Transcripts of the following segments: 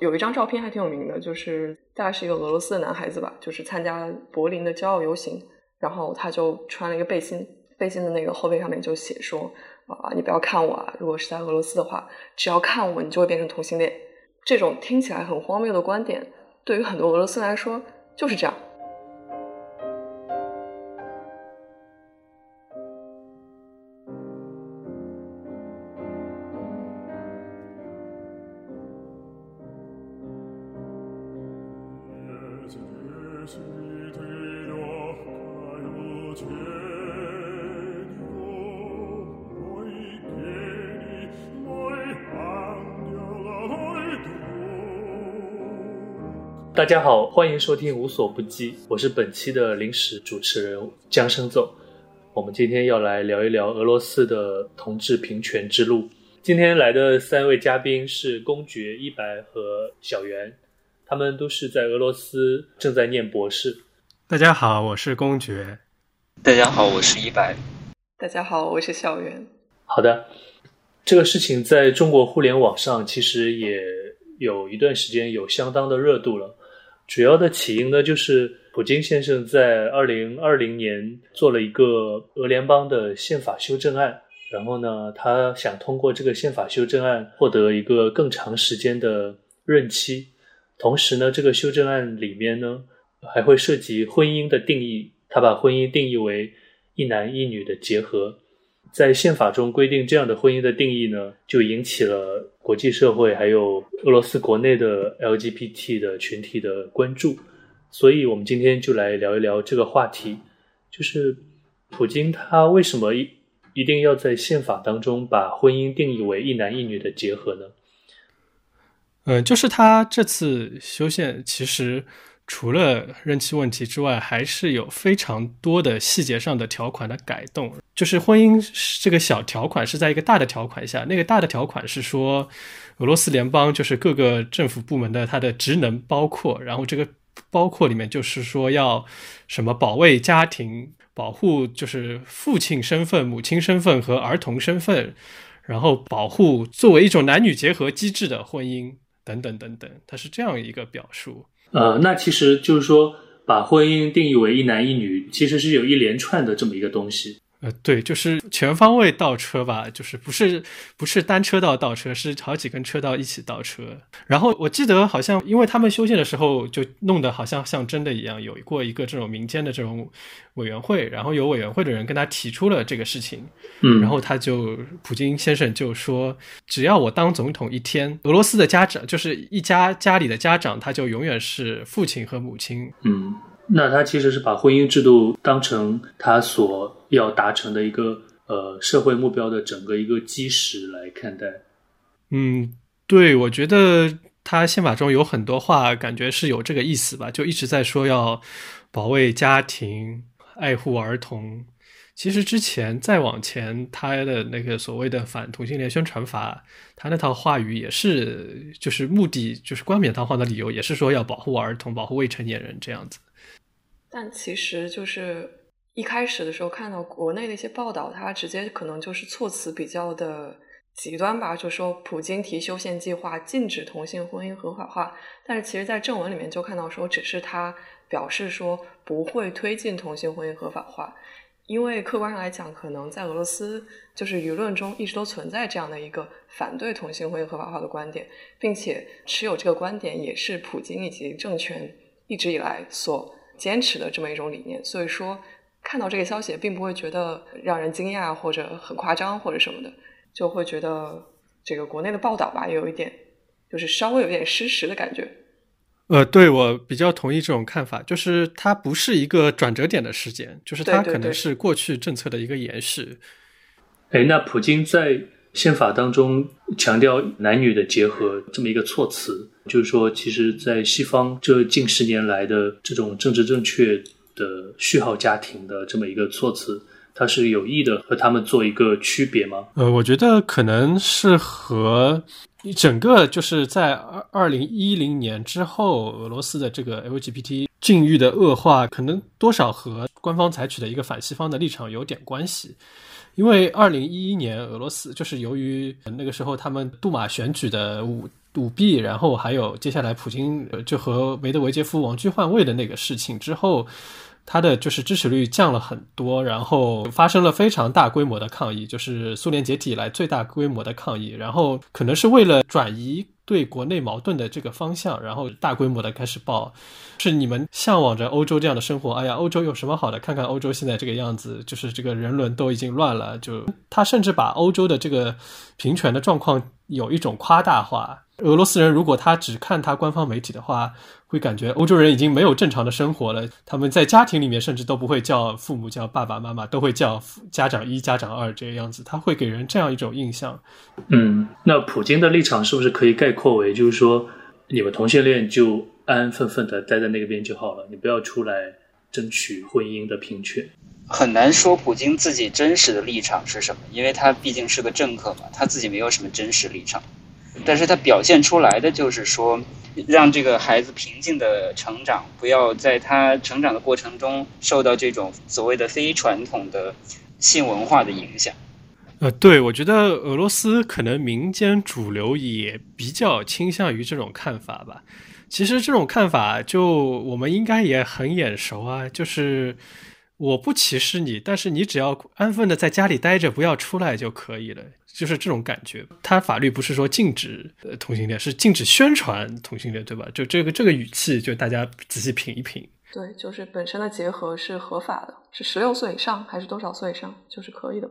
有一张照片还挺有名的，就是大概是一个俄罗斯的男孩子吧，就是参加柏林的骄傲游行，然后他就穿了一个背心，背心的那个后背上面就写说啊，你不要看我啊，如果是在俄罗斯的话，只要看我，你就会变成同性恋。这种听起来很荒谬的观点，对于很多俄罗斯来说就是这样。大家好，欢迎收听无所不击，我是本期的临时主持人江生奏。我们今天要来聊一聊俄罗斯的同志平权之路。今天来的三位嘉宾是公爵一白和小袁，他们都是在俄罗斯正在念博士。大家好，我是公爵。大家好，我是一白。大家好，我是小袁。好的，这个事情在中国互联网上其实也有一段时间有相当的热度了。主要的起因呢，就是普京先生在二零二零年做了一个俄联邦的宪法修正案，然后呢，他想通过这个宪法修正案获得一个更长时间的任期。同时呢，这个修正案里面呢，还会涉及婚姻的定义，他把婚姻定义为一男一女的结合。在宪法中规定这样的婚姻的定义呢，就引起了国际社会还有俄罗斯国内的 LGBT 的群体的关注，所以我们今天就来聊一聊这个话题，就是普京他为什么一一定要在宪法当中把婚姻定义为一男一女的结合呢？嗯，就是他这次修宪其实。除了任期问题之外，还是有非常多的细节上的条款的改动。就是婚姻这个小条款是在一个大的条款下，那个大的条款是说，俄罗斯联邦就是各个政府部门的它的职能包括，然后这个包括里面就是说要什么保卫家庭、保护就是父亲身份、母亲身份和儿童身份，然后保护作为一种男女结合机制的婚姻等等等等，它是这样一个表述。呃，那其实就是说，把婚姻定义为一男一女，其实是有一连串的这么一个东西。呃，对，就是全方位倒车吧，就是不是不是单车道倒车，是好几根车道一起倒车。然后我记得好像，因为他们修宪的时候就弄得好像像真的一样，有过一个这种民间的这种委员会，然后有委员会的人跟他提出了这个事情，嗯，然后他就普京先生就说，只要我当总统一天，俄罗斯的家长就是一家家里的家长，他就永远是父亲和母亲，嗯。那他其实是把婚姻制度当成他所要达成的一个呃社会目标的整个一个基石来看待。嗯，对，我觉得他宪法中有很多话，感觉是有这个意思吧，就一直在说要保卫家庭、爱护儿童。其实之前再往前，他的那个所谓的反同性恋宣传法，他那套话语也是，就是目的就是冠冕堂皇的理由，也是说要保护儿童、保护未成年人这样子。但其实就是一开始的时候看到国内的一些报道，他直接可能就是措辞比较的极端吧，就说普京提修宪计划禁止同性婚姻合法化，但是其实，在正文里面就看到说，只是他表示说不会推进同性婚姻合法化，因为客观上来讲，可能在俄罗斯就是舆论中一直都存在这样的一个反对同性婚姻合法化的观点，并且持有这个观点也是普京以及政权一直以来所。坚持的这么一种理念，所以说看到这个消息并不会觉得让人惊讶或者很夸张或者什么的，就会觉得这个国内的报道吧，有一点就是稍微有点失实的感觉。呃，对我比较同意这种看法，就是它不是一个转折点的事件，就是它可能是过去政策的一个延续。哎，那普京在宪法当中强调男女的结合这么一个措辞。就是说，其实，在西方这近十年来的这种政治正确的序号家庭的这么一个措辞，它是有意的和他们做一个区别吗？呃，我觉得可能是和整个就是在二二零一零年之后，俄罗斯的这个 LGBT 境遇的恶化，可能多少和官方采取的一个反西方的立场有点关系。因为二零一一年俄罗斯就是由于那个时候他们杜马选举的舞舞弊，然后还有接下来普京就和梅德韦杰夫王居换位的那个事情之后。他的就是支持率降了很多，然后发生了非常大规模的抗议，就是苏联解体以来最大规模的抗议。然后可能是为了转移对国内矛盾的这个方向，然后大规模的开始爆，是你们向往着欧洲这样的生活。哎呀，欧洲有什么好的？看看欧洲现在这个样子，就是这个人伦都已经乱了。就他甚至把欧洲的这个平权的状况有一种夸大化。俄罗斯人如果他只看他官方媒体的话。会感觉欧洲人已经没有正常的生活了。他们在家庭里面甚至都不会叫父母叫爸爸妈妈，都会叫家长一、家长二这个样子。他会给人这样一种印象。嗯，那普京的立场是不是可以概括为，就是说，你们同性恋就安安分分的待在那个边就好了，你不要出来争取婚姻的平权？很难说普京自己真实的立场是什么，因为他毕竟是个政客嘛，他自己没有什么真实立场。但是他表现出来的就是说。让这个孩子平静的成长，不要在他成长的过程中受到这种所谓的非传统的性文化的影响。呃，对，我觉得俄罗斯可能民间主流也比较倾向于这种看法吧。其实这种看法，就我们应该也很眼熟啊，就是我不歧视你，但是你只要安分的在家里待着，不要出来就可以了。就是这种感觉，他法律不是说禁止呃同性恋，是禁止宣传同性恋，对吧？就这个这个语气，就大家仔细品一品。对，就是本身的结合是合法的，是十六岁以上还是多少岁以上就是可以的，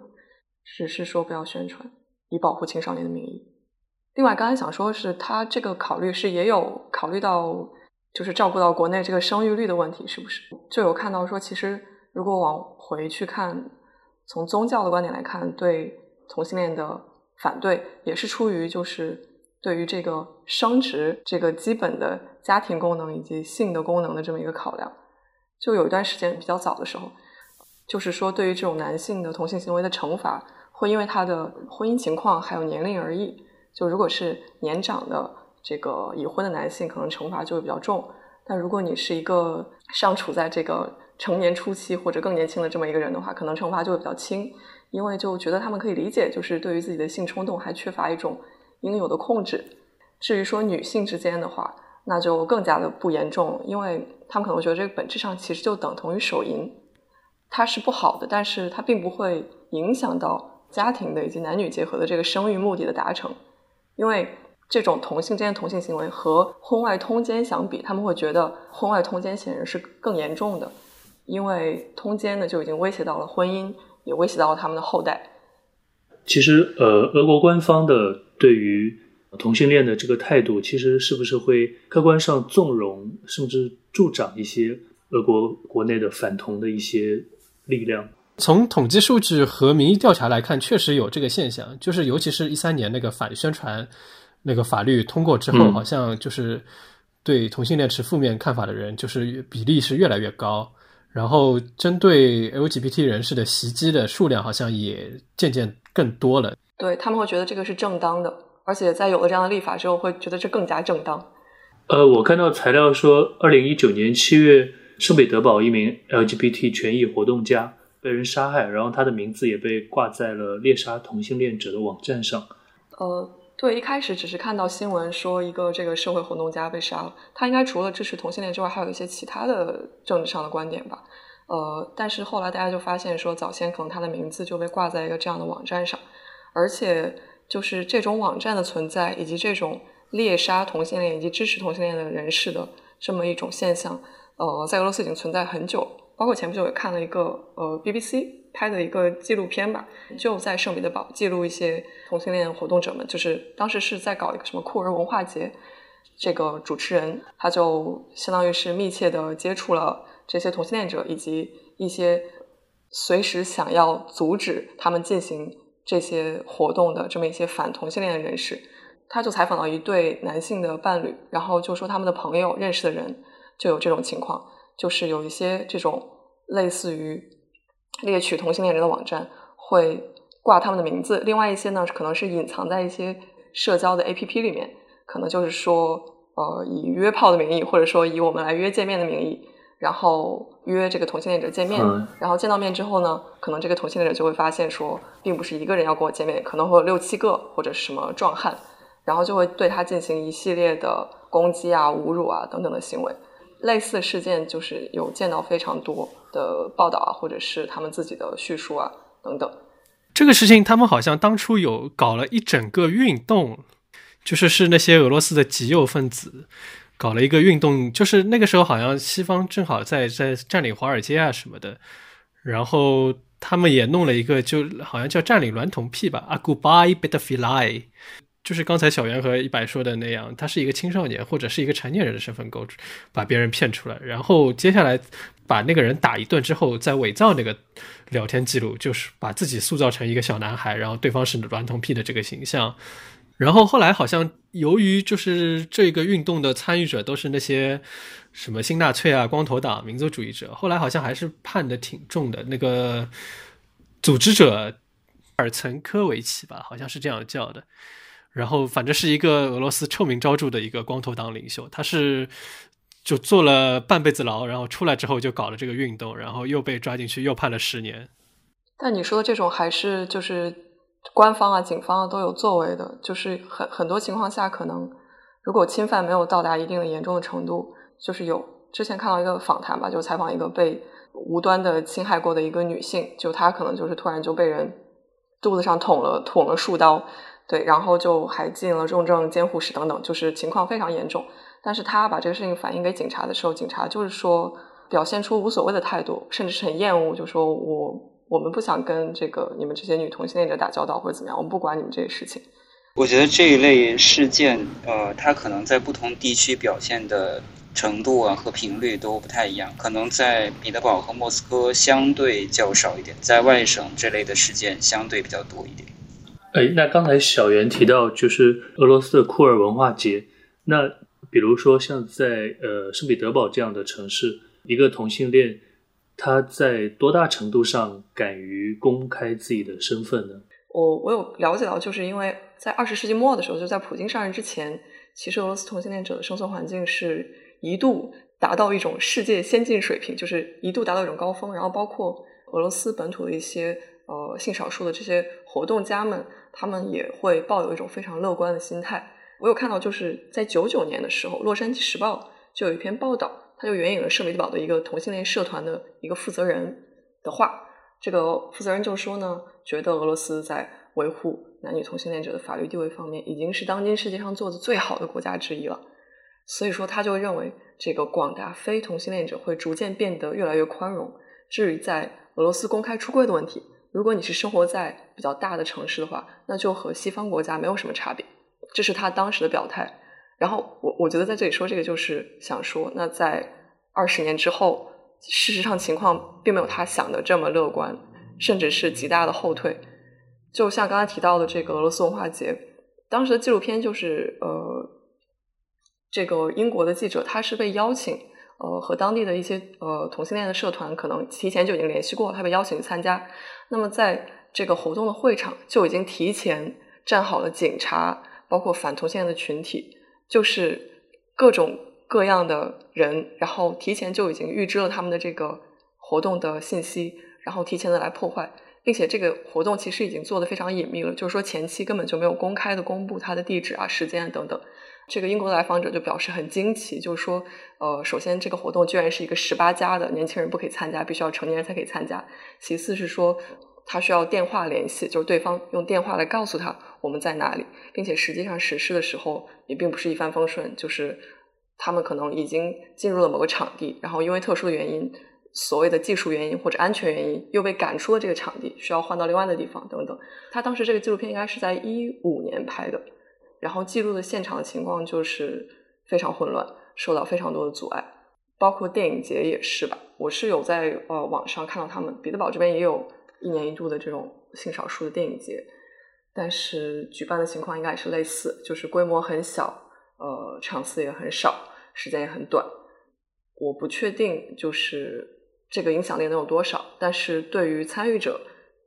只是说不要宣传，以保护青少年的名义。另外，刚才想说是他这个考虑是也有考虑到，就是照顾到国内这个生育率的问题，是不是？就有看到说，其实如果往回去看，从宗教的观点来看，对。同性恋的反对也是出于就是对于这个生殖这个基本的家庭功能以及性的功能的这么一个考量。就有一段时间比较早的时候，就是说对于这种男性的同性行为的惩罚，会因为他的婚姻情况还有年龄而异。就如果是年长的这个已婚的男性，可能惩罚就会比较重；但如果你是一个尚处在这个成年初期或者更年轻的这么一个人的话，可能惩罚就会比较轻。因为就觉得他们可以理解，就是对于自己的性冲动还缺乏一种应有的控制。至于说女性之间的话，那就更加的不严重，因为他们可能觉得这个本质上其实就等同于手淫，它是不好的，但是它并不会影响到家庭的以及男女结合的这个生育目的的达成。因为这种同性之间同性行为和婚外通奸相比，他们会觉得婚外通奸显然是更严重的，因为通奸呢就已经威胁到了婚姻。也威胁到了他们的后代。其实，呃，俄国官方的对于同性恋的这个态度，其实是不是会客观上纵容甚至助长一些俄国国内的反同的一些力量？从统计数据和民意调查来看，确实有这个现象。就是尤其是一三年那个反宣传那个法律通过之后，好像就是对同性恋持负面看法的人，就是比例是越来越高。然后，针对 LGBT 人士的袭击的数量好像也渐渐更多了。对他们会觉得这个是正当的，而且在有了这样的立法之后，会觉得这更加正当。呃，我看到材料说，二零一九年七月，圣彼得堡一名 LGBT 权益活动家被人杀害，然后他的名字也被挂在了猎杀同性恋者的网站上。呃。对，一开始只是看到新闻说一个这个社会活动家被杀了，他应该除了支持同性恋之外，还有一些其他的政治上的观点吧。呃，但是后来大家就发现说，早先可能他的名字就被挂在一个这样的网站上，而且就是这种网站的存在，以及这种猎杀同性恋以及支持同性恋的人士的这么一种现象，呃，在俄罗斯已经存在很久。包括前不久也看了一个呃 BBC。拍的一个纪录片吧，就在圣彼得堡记录一些同性恋活动者们，就是当时是在搞一个什么酷儿文化节，这个主持人他就相当于是密切的接触了这些同性恋者以及一些随时想要阻止他们进行这些活动的这么一些反同性恋的人士，他就采访到一对男性的伴侣，然后就说他们的朋友认识的人就有这种情况，就是有一些这种类似于。猎取同性恋人的网站会挂他们的名字，另外一些呢可能是隐藏在一些社交的 APP 里面，可能就是说，呃，以约炮的名义，或者说以我们来约见面的名义，然后约这个同性恋者见面，然后见到面之后呢，可能这个同性恋者就会发现说，并不是一个人要跟我见面，可能会有六七个或者是什么壮汉，然后就会对他进行一系列的攻击啊、侮辱啊等等的行为。类似事件就是有见到非常多的报道啊，或者是他们自己的叙述啊等等。这个事情他们好像当初有搞了一整个运动，就是是那些俄罗斯的极右分子搞了一个运动，就是那个时候好像西方正好在在占领华尔街啊什么的，然后他们也弄了一个，就好像叫占领娈童癖吧，阿古巴伊贝特菲莱。就是刚才小袁和一百说的那样，他是一个青少年或者是一个成年人的身份构，把别人骗出来，然后接下来把那个人打一顿之后，再伪造那个聊天记录，就是把自己塑造成一个小男孩，然后对方是娈童癖的这个形象。然后后来好像由于就是这个运动的参与者都是那些什么新纳粹啊、光头党、民族主义者，后来好像还是判的挺重的。那个组织者尔岑科维奇吧，好像是这样叫的。然后，反正是一个俄罗斯臭名昭著的一个光头党领袖，他是就坐了半辈子牢，然后出来之后就搞了这个运动，然后又被抓进去，又判了十年。但你说的这种还是就是官方啊、警方啊都有作为的，就是很很多情况下，可能如果侵犯没有到达一定的严重的程度，就是有之前看到一个访谈吧，就采访一个被无端的侵害过的一个女性，就她可能就是突然就被人肚子上捅了捅了数刀。对，然后就还进了重症监护室等等，就是情况非常严重。但是他把这个事情反映给警察的时候，警察就是说表现出无所谓的态度，甚至是很厌恶，就说我我们不想跟这个你们这些女同性恋者打交道或者怎么样，我们不管你们这些事情。我觉得这一类事件，呃，它可能在不同地区表现的程度啊和频率都不太一样，可能在彼得堡和莫斯科相对较少一点，在外省这类的事件相对比较多一点。哎，那刚才小袁提到就是俄罗斯的库尔文化节，那比如说像在呃圣彼得堡这样的城市，一个同性恋他在多大程度上敢于公开自己的身份呢？我我有了解到，就是因为在二十世纪末的时候，就在普京上任之前，其实俄罗斯同性恋者的生存环境是一度达到一种世界先进水平，就是一度达到一种高峰，然后包括俄罗斯本土的一些呃性少数的这些活动家们。他们也会抱有一种非常乐观的心态。我有看到，就是在九九年的时候，《洛杉矶时报》就有一篇报道，他就援引了圣彼得堡的一个同性恋社团的一个负责人的话。这个负责人就说呢，觉得俄罗斯在维护男女同性恋者的法律地位方面，已经是当今世界上做的最好的国家之一了。所以说，他就认为这个广大非同性恋者会逐渐变得越来越宽容。至于在俄罗斯公开出柜的问题，如果你是生活在比较大的城市的话，那就和西方国家没有什么差别，这是他当时的表态。然后我我觉得在这里说这个，就是想说，那在二十年之后，事实上情况并没有他想的这么乐观，甚至是极大的后退。就像刚才提到的这个俄罗斯文化节，当时的纪录片就是呃，这个英国的记者他是被邀请。呃，和当地的一些呃同性恋的社团可能提前就已经联系过，他被邀请参加。那么在这个活动的会场就已经提前站好了警察，包括反同性恋的群体，就是各种各样的人，然后提前就已经预知了他们的这个活动的信息，然后提前的来破坏，并且这个活动其实已经做的非常隐秘了，就是说前期根本就没有公开的公布它的地址啊、时间等等。这个英国来访者就表示很惊奇，就是说，呃，首先这个活动居然是一个十八加的年轻人不可以参加，必须要成年人才可以参加。其次是说，他需要电话联系，就是对方用电话来告诉他我们在哪里，并且实际上实施的时候也并不是一帆风顺，就是他们可能已经进入了某个场地，然后因为特殊的原因，所谓的技术原因或者安全原因，又被赶出了这个场地，需要换到另外的地方等等。他当时这个纪录片应该是在一五年拍的。然后记录的现场的情况就是非常混乱，受到非常多的阻碍，包括电影节也是吧。我是有在呃网上看到他们彼得堡这边也有一年一度的这种性少数的电影节，但是举办的情况应该也是类似，就是规模很小，呃场次也很少，时间也很短。我不确定就是这个影响力能有多少，但是对于参与者、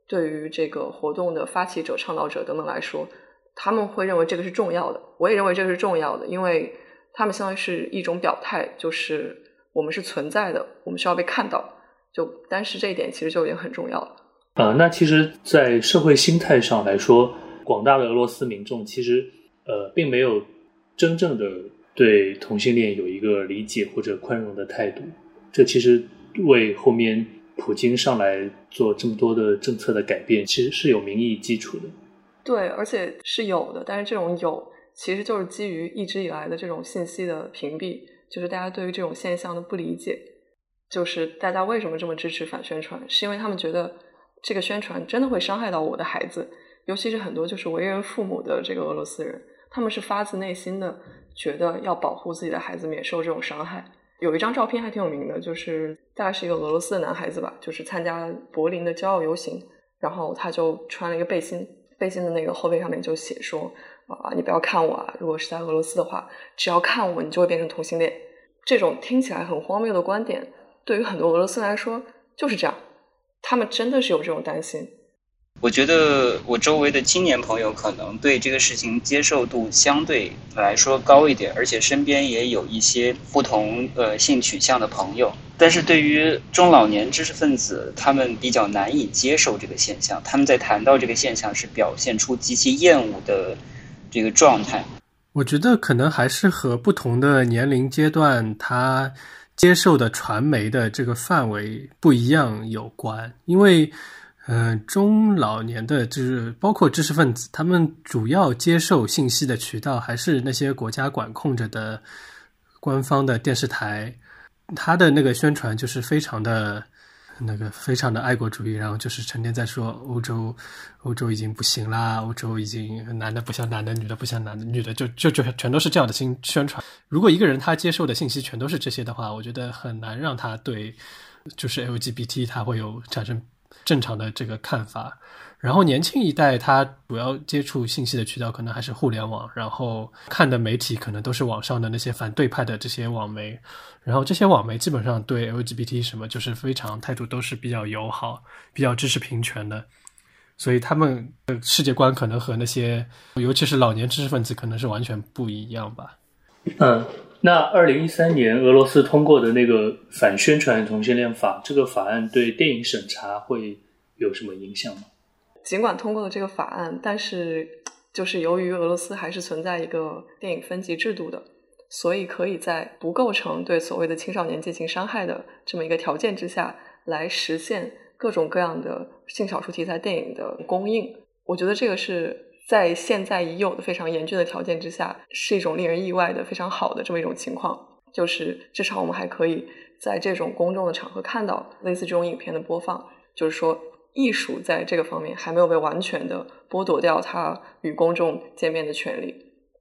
对于这个活动的发起者、倡导者等等来说。他们会认为这个是重要的，我也认为这个是重要的，因为他们相当于是一种表态，就是我们是存在的，我们需要被看到。就单是这一点，其实就已经很重要了。啊，那其实，在社会心态上来说，广大的俄罗斯民众其实呃，并没有真正的对同性恋有一个理解或者宽容的态度。这其实为后面普京上来做这么多的政策的改变，其实是有民意基础的。对，而且是有的，但是这种有其实就是基于一直以来的这种信息的屏蔽，就是大家对于这种现象的不理解。就是大家为什么这么支持反宣传，是因为他们觉得这个宣传真的会伤害到我的孩子，尤其是很多就是为人父母的这个俄罗斯人，他们是发自内心的觉得要保护自己的孩子免受这种伤害。有一张照片还挺有名的，就是大概是一个俄罗斯的男孩子吧，就是参加柏林的骄傲游行，然后他就穿了一个背心，背心的那个后背上面就写说啊，你不要看我啊，如果是在俄罗斯的话，只要看我，你就会变成同性恋。这种听起来很荒谬的观点。对于很多俄罗斯来说就是这样，他们真的是有这种担心。我觉得我周围的青年朋友可能对这个事情接受度相对来说高一点，而且身边也有一些不同呃性取向的朋友。但是对于中老年知识分子，他们比较难以接受这个现象。他们在谈到这个现象时，表现出极其厌恶的这个状态。我觉得可能还是和不同的年龄阶段他。接受的传媒的这个范围不一样有关，因为，嗯，中老年的就是包括知识分子，他们主要接受信息的渠道还是那些国家管控着的官方的电视台，他的那个宣传就是非常的。那个非常的爱国主义，然后就是成天在说欧洲，欧洲已经不行啦，欧洲已经男的不像男的，女的不像男的，女的就就就全都是这样的新宣传。如果一个人他接受的信息全都是这些的话，我觉得很难让他对就是 LGBT 他会有产生正常的这个看法。然后年轻一代他主要接触信息的渠道可能还是互联网，然后看的媒体可能都是网上的那些反对派的这些网媒，然后这些网媒基本上对 LGBT 什么就是非常态度都是比较友好、比较支持平权的，所以他们的世界观可能和那些尤其是老年知识分子可能是完全不一样吧。嗯，那二零一三年俄罗斯通过的那个反宣传同性恋法，这个法案对电影审查会有什么影响吗？尽管通过了这个法案，但是就是由于俄罗斯还是存在一个电影分级制度的，所以可以在不构成对所谓的青少年进行伤害的这么一个条件之下来实现各种各样的性少数题材电影的公映。我觉得这个是在现在已有的非常严峻的条件之下，是一种令人意外的非常好的这么一种情况。就是至少我们还可以在这种公众的场合看到类似这种影片的播放，就是说。艺术在这个方面还没有被完全的剥夺掉它与公众见面的权利，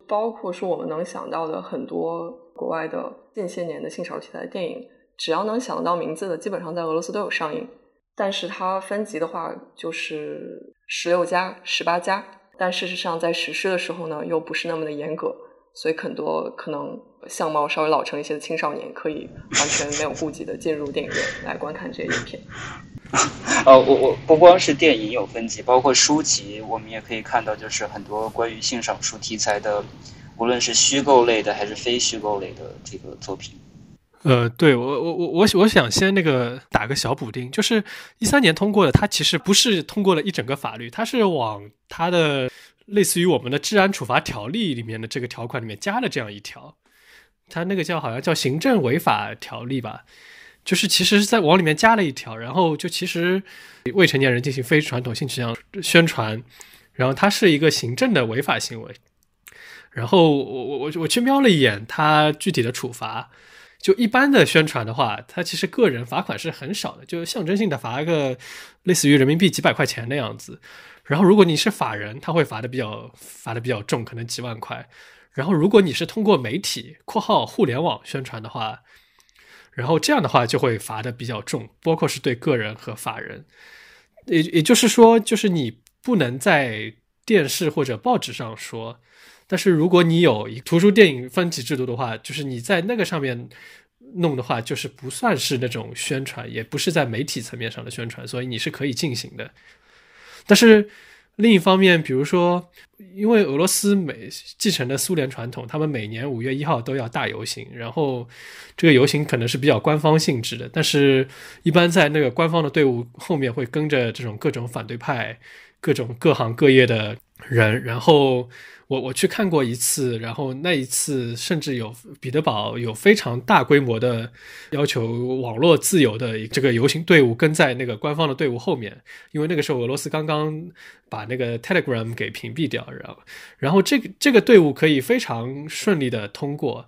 包括说我们能想到的很多国外的近些年的性少数题材电影，只要能想到名字的，基本上在俄罗斯都有上映。但是它分级的话，就是十六加、十八加，但事实上在实施的时候呢，又不是那么的严格，所以很多可能相貌稍微老成一些的青少年，可以完全没有顾忌的进入电影院来观看这些影片。哦，我我不光是电影有分级，包括书籍，我们也可以看到，就是很多关于性少数题材的，无论是虚构类的还是非虚构类的这个作品。呃，对我我我我我想先那个打个小补丁，就是一三年通过的，它其实不是通过了一整个法律，它是往它的类似于我们的治安处罚条例里面的这个条款里面加了这样一条，它那个叫好像叫行政违法条例吧。就是其实是在往里面加了一条，然后就其实未成年人进行非传统性取向宣传，然后它是一个行政的违法行为。然后我我我我去瞄了一眼它具体的处罚，就一般的宣传的话，它其实个人罚款是很少的，就象征性的罚个类似于人民币几百块钱的样子。然后如果你是法人，他会罚的比较罚的比较重，可能几万块。然后如果你是通过媒体（括号互联网）宣传的话，然后这样的话就会罚的比较重，包括是对个人和法人，也也就是说，就是你不能在电视或者报纸上说，但是如果你有图书电影分级制度的话，就是你在那个上面弄的话，就是不算是那种宣传，也不是在媒体层面上的宣传，所以你是可以进行的，但是。另一方面，比如说，因为俄罗斯每继承的苏联传统，他们每年五月一号都要大游行，然后这个游行可能是比较官方性质的，但是一般在那个官方的队伍后面会跟着这种各种反对派、各种各行各业的人，然后我我去看过一次，然后那一次甚至有彼得堡有非常大规模的要求网络自由的这个游行队伍跟在那个官方的队伍后面，因为那个时候俄罗斯刚刚把那个 Telegram 给屏蔽掉，然后然后这个这个队伍可以非常顺利的通过，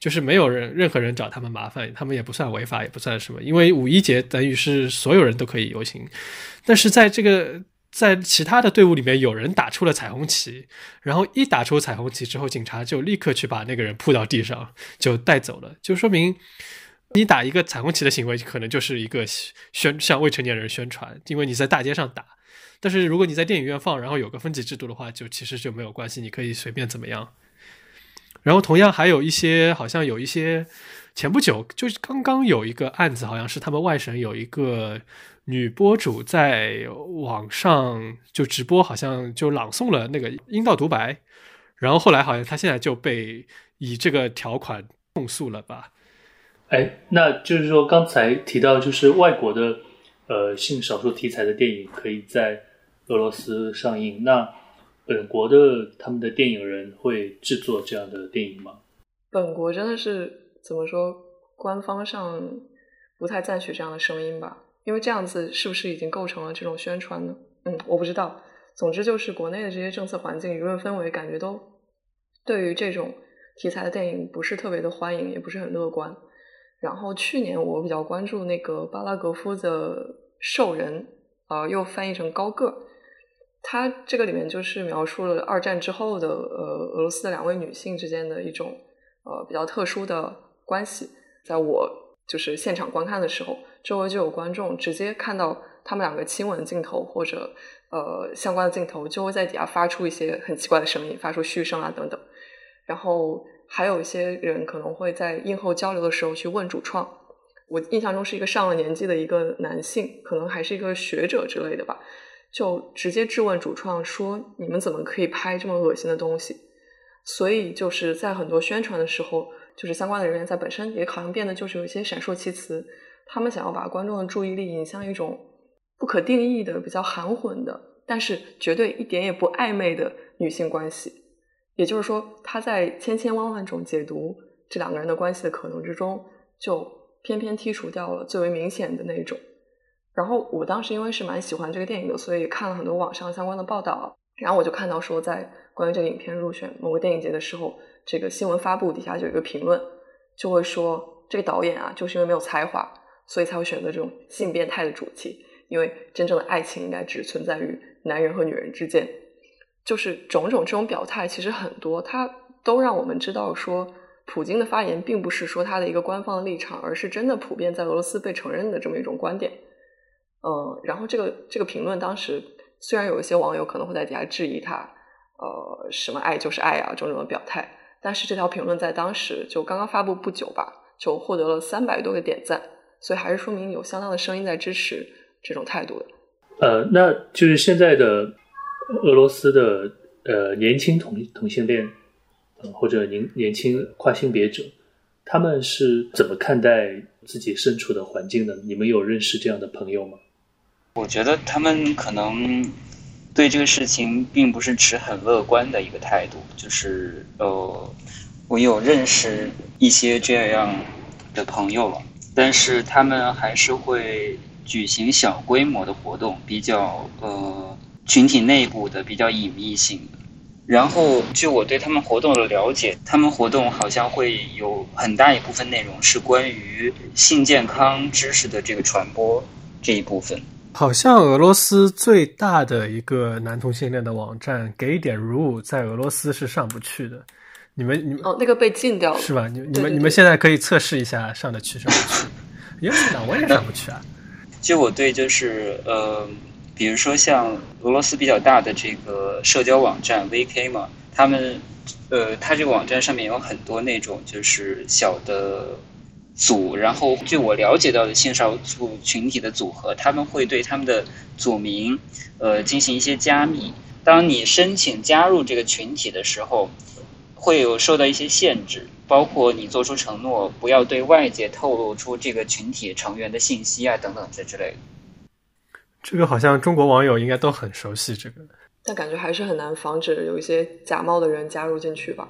就是没有人任何人找他们麻烦，他们也不算违法，也不算什么，因为五一节等于是所有人都可以游行，但是在这个。在其他的队伍里面，有人打出了彩虹旗，然后一打出彩虹旗之后，警察就立刻去把那个人扑到地上，就带走了。就说明你打一个彩虹旗的行为，可能就是一个宣向未成年人宣传，因为你在大街上打。但是如果你在电影院放，然后有个分级制度的话，就其实就没有关系，你可以随便怎么样。然后同样还有一些，好像有一些前不久就是刚刚有一个案子，好像是他们外省有一个。女播主在网上就直播，好像就朗诵了那个阴道独白，然后后来好像她现在就被以这个条款控诉了吧？哎，那就是说刚才提到，就是外国的呃性少数题材的电影可以在俄罗斯上映，那本国的他们的电影人会制作这样的电影吗？本国真的是怎么说？官方上不太赞许这样的声音吧？因为这样子是不是已经构成了这种宣传呢？嗯，我不知道。总之就是国内的这些政策环境、舆论氛围，感觉都对于这种题材的电影不是特别的欢迎，也不是很乐观。然后去年我比较关注那个巴拉格夫的《兽人》，啊，又翻译成高个。它这个里面就是描述了二战之后的呃俄罗斯的两位女性之间的一种呃比较特殊的关系。在我就是现场观看的时候。周围就有观众直接看到他们两个亲吻的镜头或者呃相关的镜头，就会在底下发出一些很奇怪的声音，发出嘘声啊等等。然后还有一些人可能会在映后交流的时候去问主创，我印象中是一个上了年纪的一个男性，可能还是一个学者之类的吧，就直接质问主创说：“你们怎么可以拍这么恶心的东西？”所以就是在很多宣传的时候，就是相关的人员在本身也好像变得就是有一些闪烁其词。他们想要把观众的注意力引向一种不可定义的、比较含混的，但是绝对一点也不暧昧的女性关系。也就是说，他在千千万万种解读这两个人的关系的可能之中，就偏偏剔除掉了最为明显的那种。然后我当时因为是蛮喜欢这个电影的，所以看了很多网上相关的报道。然后我就看到说，在关于这个影片入选某个电影节的时候，这个新闻发布底下就有一个评论，就会说这个导演啊，就是因为没有才华。所以才会选择这种性变态的主题，因为真正的爱情应该只存在于男人和女人之间。就是种种这种表态，其实很多，它都让我们知道说，普京的发言并不是说他的一个官方的立场，而是真的普遍在俄罗斯被承认的这么一种观点。嗯，然后这个这个评论当时虽然有一些网友可能会在底下质疑他，呃，什么爱就是爱啊，种种的表态，但是这条评论在当时就刚刚发布不久吧，就获得了三百多个点赞。所以还是说明有相当的声音在支持这种态度的。呃，那就是现在的俄罗斯的呃年轻同同性恋，呃或者年年轻跨性别者，他们是怎么看待自己身处的环境的？你们有认识这样的朋友吗？我觉得他们可能对这个事情并不是持很乐观的一个态度。就是呃，我有认识一些这样的朋友了。但是他们还是会举行小规模的活动，比较呃群体内部的比较隐秘性的。然后据我对他们活动的了解，他们活动好像会有很大一部分内容是关于性健康知识的这个传播这一部分。好像俄罗斯最大的一个男同性恋的网站“给点如”在俄罗斯是上不去的。你们你们哦，那个被禁掉了是吧？你你们你们现在可以测试一下上得去上不去？也是的，我也上不去啊。就我对就是呃，比如说像俄罗斯比较大的这个社交网站 VK 嘛，他们呃，他这个网站上面有很多那种就是小的组，然后据我了解到的性少数群体的组合，他们会对他们的组名呃进行一些加密。当你申请加入这个群体的时候。会有受到一些限制，包括你做出承诺，不要对外界透露出这个群体成员的信息啊，等等这之类的。这个好像中国网友应该都很熟悉这个。但感觉还是很难防止有一些假冒的人加入进去吧。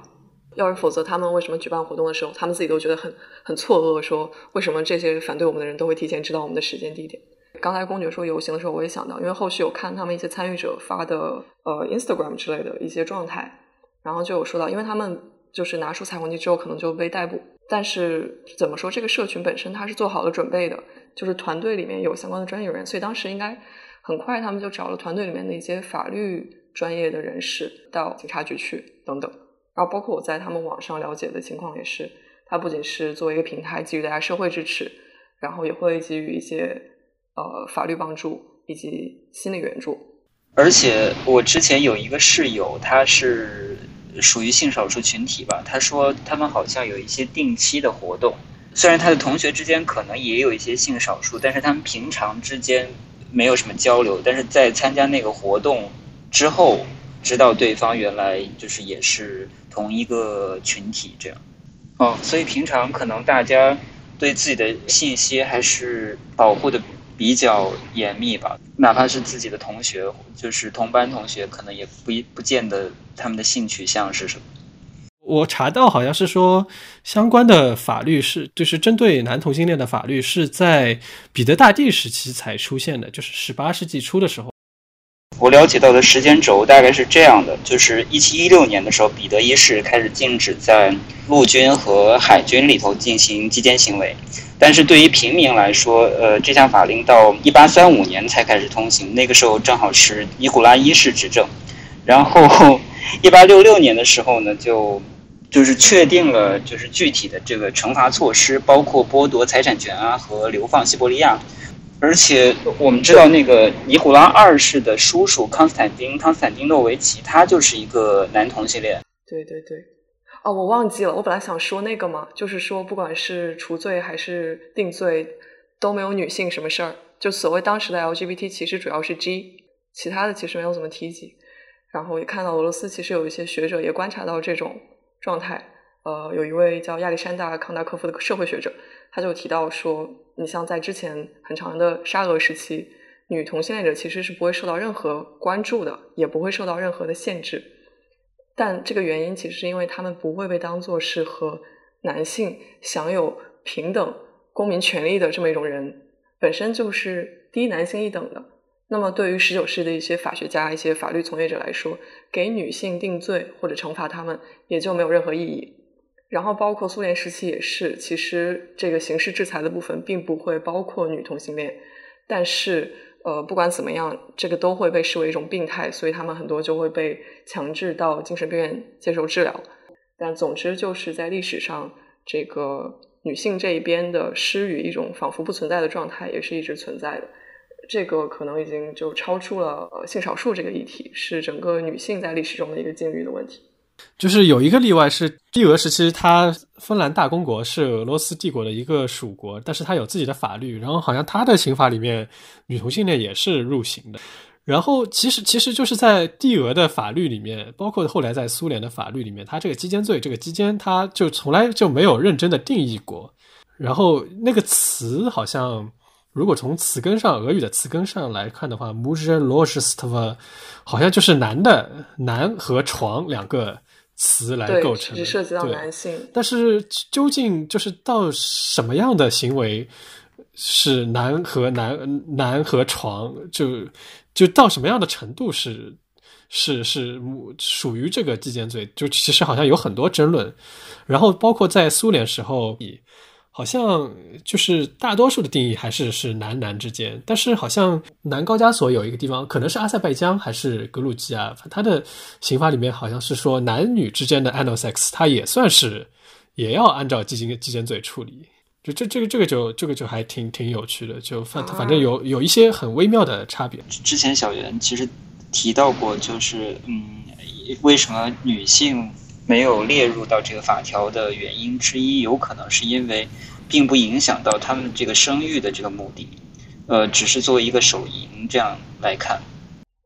要是否则，他们为什么举办活动的时候，他们自己都觉得很很错愕，说为什么这些反对我们的人都会提前知道我们的时间地点？刚才公爵说游行的时候，我也想到，因为后续有看他们一些参与者发的呃 Instagram 之类的一些状态，然后就有说到，因为他们就是拿出彩虹旗之后可能就被逮捕，但是怎么说，这个社群本身它是做好了准备的，就是团队里面有相关的专业人员，所以当时应该很快他们就找了团队里面的一些法律专业的人士到警察局去等等。然后包括我在他们网上了解的情况也是，它不仅是作为一个平台给予大家社会支持，然后也会给予一些呃法律帮助以及心理援助。而且我之前有一个室友，他是属于性少数群体吧，他说他们好像有一些定期的活动，虽然他的同学之间可能也有一些性少数，但是他们平常之间没有什么交流，但是在参加那个活动之后，知道对方原来就是也是。同一个群体这样，哦，所以平常可能大家对自己的信息还是保护的比较严密吧，哪怕是自己的同学，就是同班同学，可能也不不见得他们的性取向是什么。我查到好像是说，相关的法律是就是针对男同性恋的法律是在彼得大帝时期才出现的，就是十八世纪初的时候。我了解到的时间轴大概是这样的：，就是一七一六年的时候，彼得一世开始禁止在陆军和海军里头进行基奸行为，但是对于平民来说，呃，这项法令到一八三五年才开始通行，那个时候正好是尼古拉一世执政，然后 一八六六年的时候呢，就就是确定了就是具体的这个惩罚措施，包括剥夺财产权啊和流放西伯利亚。而且我们知道，那个尼古拉二世的叔叔康斯坦丁康斯坦丁诺维奇，他就是一个男同性恋。对对对，哦，我忘记了，我本来想说那个嘛，就是说不管是除罪还是定罪，都没有女性什么事儿。就所谓当时的 LGBT，其实主要是 G，其他的其实没有怎么提及。然后也看到俄罗斯其实有一些学者也观察到这种状态。呃，有一位叫亚历山大康达科夫的社会学者，他就提到说，你像在之前很长的沙俄时期，女同性恋者其实是不会受到任何关注的，也不会受到任何的限制。但这个原因其实是因为他们不会被当作是和男性享有平等公民权利的这么一种人，本身就是低男性一等的。那么对于十九世纪的一些法学家、一些法律从业者来说，给女性定罪或者惩罚他们，也就没有任何意义。然后包括苏联时期也是，其实这个刑事制裁的部分并不会包括女同性恋，但是呃不管怎么样，这个都会被视为一种病态，所以他们很多就会被强制到精神病院接受治疗。但总之就是在历史上，这个女性这一边的施予一种仿佛不存在的状态，也是一直存在的。这个可能已经就超出了呃性少数这个议题，是整个女性在历史中的一个境遇的问题。就是有一个例外是帝俄时期，它芬兰大公国是俄罗斯帝国的一个属国，但是它有自己的法律，然后好像它的刑法里面女同性恋也是入刑的。然后其实其实就是在帝俄的法律里面，包括后来在苏联的法律里面，它这个基奸罪，这个基奸，它就从来就没有认真的定义过。然后那个词好像，如果从词根上，俄语的词根上来看的话 m u ž e l o ž s t v 好像就是男的男和床两个。词来构成，只涉及到男性。但是究竟就是到什么样的行为是男和男男和床，就就到什么样的程度是是是属于这个基间罪？就其实好像有很多争论。然后包括在苏联时候。好像就是大多数的定义还是是男男之间，但是好像南高加索有一个地方，可能是阿塞拜疆还是格鲁吉亚，它的刑法里面好像是说男女之间的 anal sex，它也算是也要按照基奸基奸罪处理。就这这个这个就这个就还挺挺有趣的，就反反正有有一些很微妙的差别。之前小袁其实提到过，就是嗯，为什么女性？没有列入到这个法条的原因之一，有可能是因为并不影响到他们这个生育的这个目的，呃，只是作为一个手淫这样来看。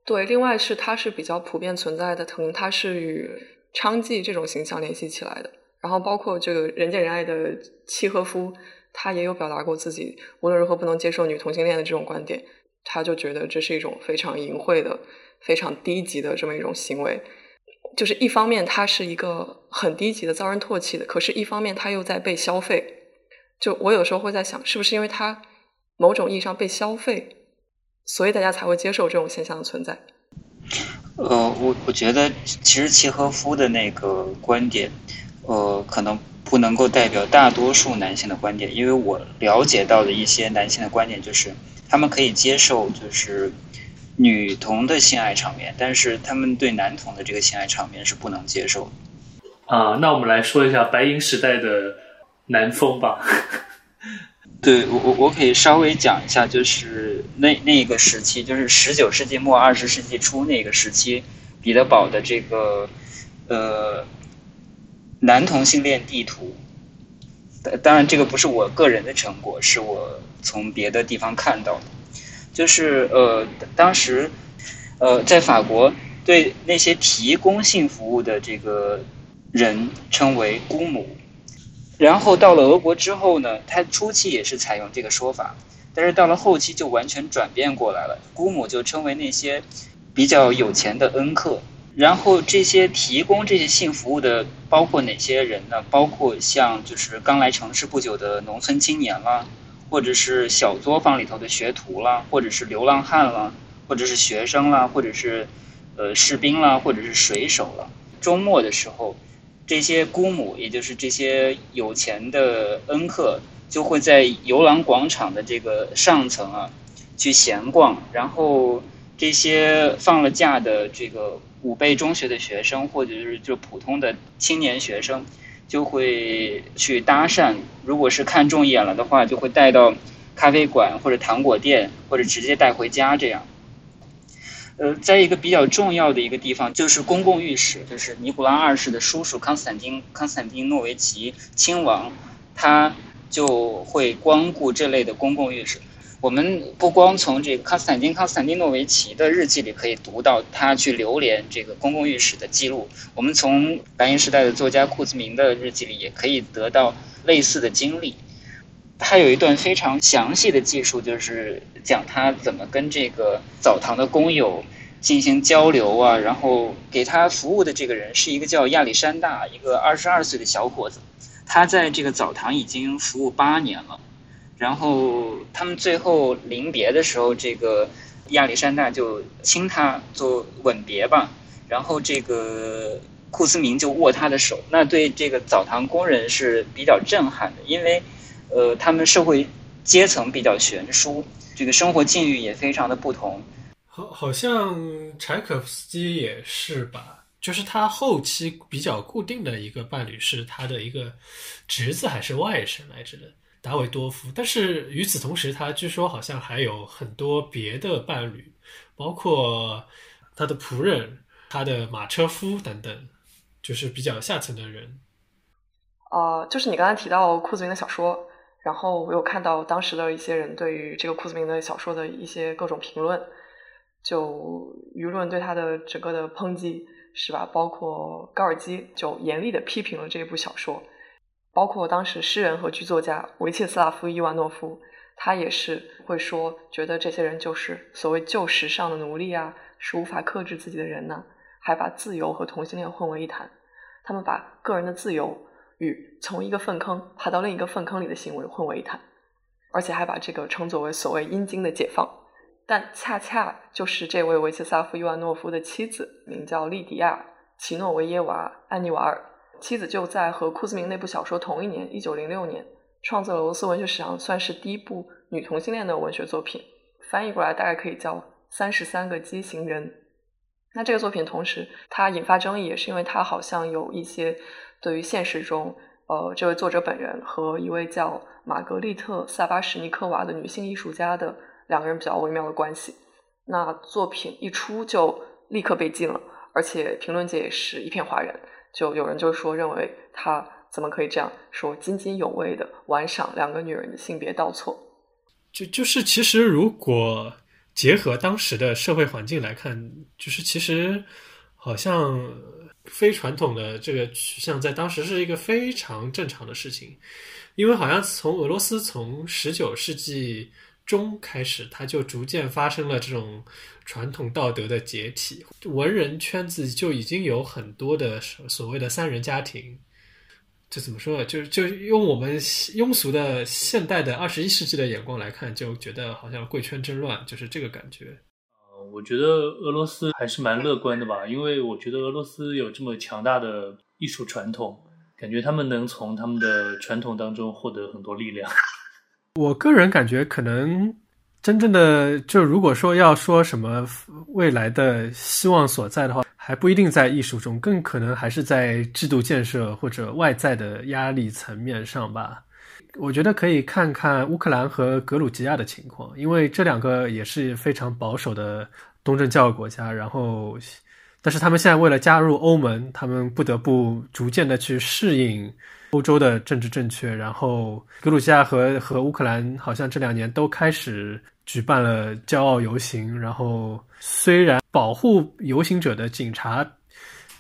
对，另外是它是比较普遍存在的，可能它是与娼妓这种形象联系起来的。然后包括这个人见人爱的契诃夫，他也有表达过自己无论如何不能接受女同性恋的这种观点，他就觉得这是一种非常淫秽的非常低级的这么一种行为。就是一方面它是一个很低级的、遭人唾弃的，可是一方面它又在被消费。就我有时候会在想，是不是因为它某种意义上被消费，所以大家才会接受这种现象的存在？呃，我我觉得其实契诃夫的那个观点，呃，可能不能够代表大多数男性的观点，因为我了解到的一些男性的观点就是，他们可以接受就是女童的性爱场面，但是他们对男童的这个性爱场面是不能接受。啊，那我们来说一下白银时代的男风吧。对我我我可以稍微讲一下，就是那那个时期，就是十九世纪末二十世纪初那个时期，彼得堡的这个呃男同性恋地图。当然，这个不是我个人的成果，是我从别的地方看到的。就是呃，当时呃，在法国对那些提供性服务的这个人称为姑母。然后到了俄国之后呢，他初期也是采用这个说法，但是到了后期就完全转变过来了。姑母就称为那些比较有钱的恩客，然后这些提供这些性服务的包括哪些人呢？包括像就是刚来城市不久的农村青年啦，或者是小作坊里头的学徒啦，或者是流浪汉啦，或者是学生啦，或者是呃士兵啦，或者是水手了。周末的时候。这些姑母，也就是这些有钱的恩客，就会在游廊广场的这个上层啊，去闲逛。然后这些放了假的这个武备中学的学生，或者是就普通的青年学生，就会去搭讪。如果是看中眼了的话，就会带到咖啡馆或者糖果店，或者直接带回家这样。呃，在一个比较重要的一个地方，就是公共浴室，就是尼古拉二世的叔叔康斯坦丁康斯坦丁诺维奇亲王，他就会光顾这类的公共浴室。我们不光从这个康斯坦丁康斯坦丁诺维奇的日记里可以读到他去流连这个公共浴室的记录，我们从白银时代的作家库兹明的日记里也可以得到类似的经历。他有一段非常详细的技术，就是讲他怎么跟这个澡堂的工友进行交流啊。然后给他服务的这个人是一个叫亚历山大，一个二十二岁的小伙子。他在这个澡堂已经服务八年了。然后他们最后临别的时候，这个亚历山大就亲他做吻别吧。然后这个库斯明就握他的手，那对这个澡堂工人是比较震撼的，因为。呃，他们社会阶层比较悬殊，这个生活境遇也非常的不同。好，好像柴可夫斯基也是吧？就是他后期比较固定的一个伴侣是他的一个侄子还是外甥来着的达维多夫。但是与此同时，他据说好像还有很多别的伴侣，包括他的仆人、他的马车夫等等，就是比较下层的人。呃，就是你刚才提到库兹明的小说。然后我有看到当时的一些人对于这个库兹明的小说的一些各种评论，就舆论对他的整个的抨击是吧？包括高尔基就严厉的批评了这部小说，包括当时诗人和剧作家维切斯拉夫·伊万诺夫，他也是会说，觉得这些人就是所谓旧时尚的奴隶啊，是无法克制自己的人呢，还把自由和同性恋混为一谈，他们把个人的自由。与从一个粪坑爬到另一个粪坑里的行为混为一谈，而且还把这个称作为所谓阴茎的解放。但恰恰就是这位维切斯拉夫·伊万诺夫的妻子，名叫莉迪亚·奇诺维耶娃·安尼瓦尔。妻子就在和库兹明那部小说同一年，一九零六年，创作了俄罗斯文学史上算是第一部女同性恋的文学作品，翻译过来大概可以叫《三十三个畸形人》。那这个作品同时它引发争议，也是因为它好像有一些。对于现实中，呃，这位作者本人和一位叫玛格丽特·萨巴什尼科娃的女性艺术家的两个人比较微妙的关系。那作品一出就立刻被禁了，而且评论界也是一片哗然。就有人就说，认为他怎么可以这样说津津有味的玩赏两个女人的性别倒错？就就是其实如果结合当时的社会环境来看，就是其实好像。非传统的这个取向在当时是一个非常正常的事情，因为好像从俄罗斯从十九世纪中开始，它就逐渐发生了这种传统道德的解体，文人圈子就已经有很多的所谓的三人家庭。这怎么说呢？就是就用我们庸俗的现代的二十一世纪的眼光来看，就觉得好像贵圈真乱，就是这个感觉。我觉得俄罗斯还是蛮乐观的吧，因为我觉得俄罗斯有这么强大的艺术传统，感觉他们能从他们的传统当中获得很多力量。我个人感觉，可能真正的就如果说要说什么未来的希望所在的话。还不一定在艺术中，更可能还是在制度建设或者外在的压力层面上吧。我觉得可以看看乌克兰和格鲁吉亚的情况，因为这两个也是非常保守的东正教国家。然后，但是他们现在为了加入欧盟，他们不得不逐渐的去适应欧洲的政治正确。然后，格鲁吉亚和和乌克兰好像这两年都开始。举办了骄傲游行，然后虽然保护游行者的警察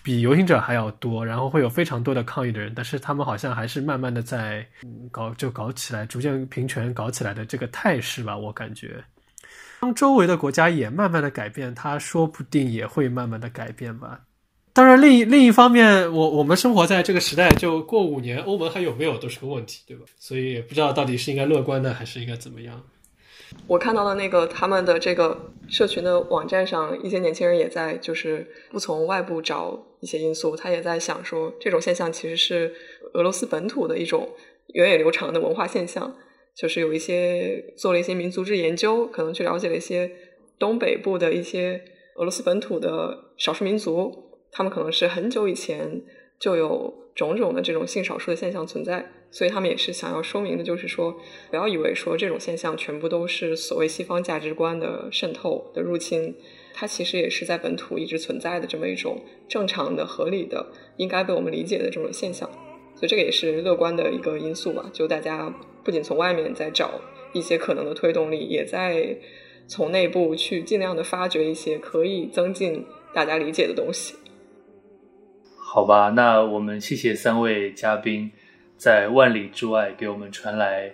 比游行者还要多，然后会有非常多的抗议的人，但是他们好像还是慢慢的在搞，就搞起来，逐渐平权搞起来的这个态势吧，我感觉。当周围的国家也慢慢的改变，他说不定也会慢慢的改变吧。当然，另一另一方面，我我们生活在这个时代，就过五年，欧盟还有没有都是个问题，对吧？所以也不知道到底是应该乐观呢，还是应该怎么样。我看到的那个他们的这个社群的网站上，一些年轻人也在就是不从外部找一些因素，他也在想说，这种现象其实是俄罗斯本土的一种源远流长的文化现象，就是有一些做了一些民族志研究，可能去了解了一些东北部的一些俄罗斯本土的少数民族，他们可能是很久以前就有种种的这种性少数的现象存在。所以他们也是想要说明的，就是说，不要以为说这种现象全部都是所谓西方价值观的渗透的入侵，它其实也是在本土一直存在的这么一种正常的、合理的、应该被我们理解的这种现象。所以这个也是乐观的一个因素吧。就大家不仅从外面在找一些可能的推动力，也在从内部去尽量的发掘一些可以增进大家理解的东西。好吧，那我们谢谢三位嘉宾。在万里之外给我们传来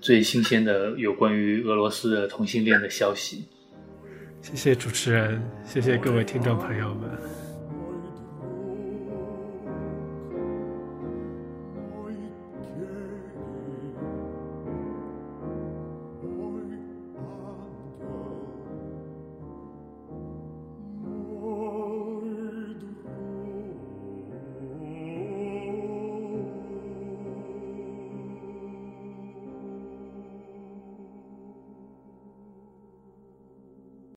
最新鲜的有关于俄罗斯的同性恋的消息。谢谢主持人，谢谢各位听众朋友们。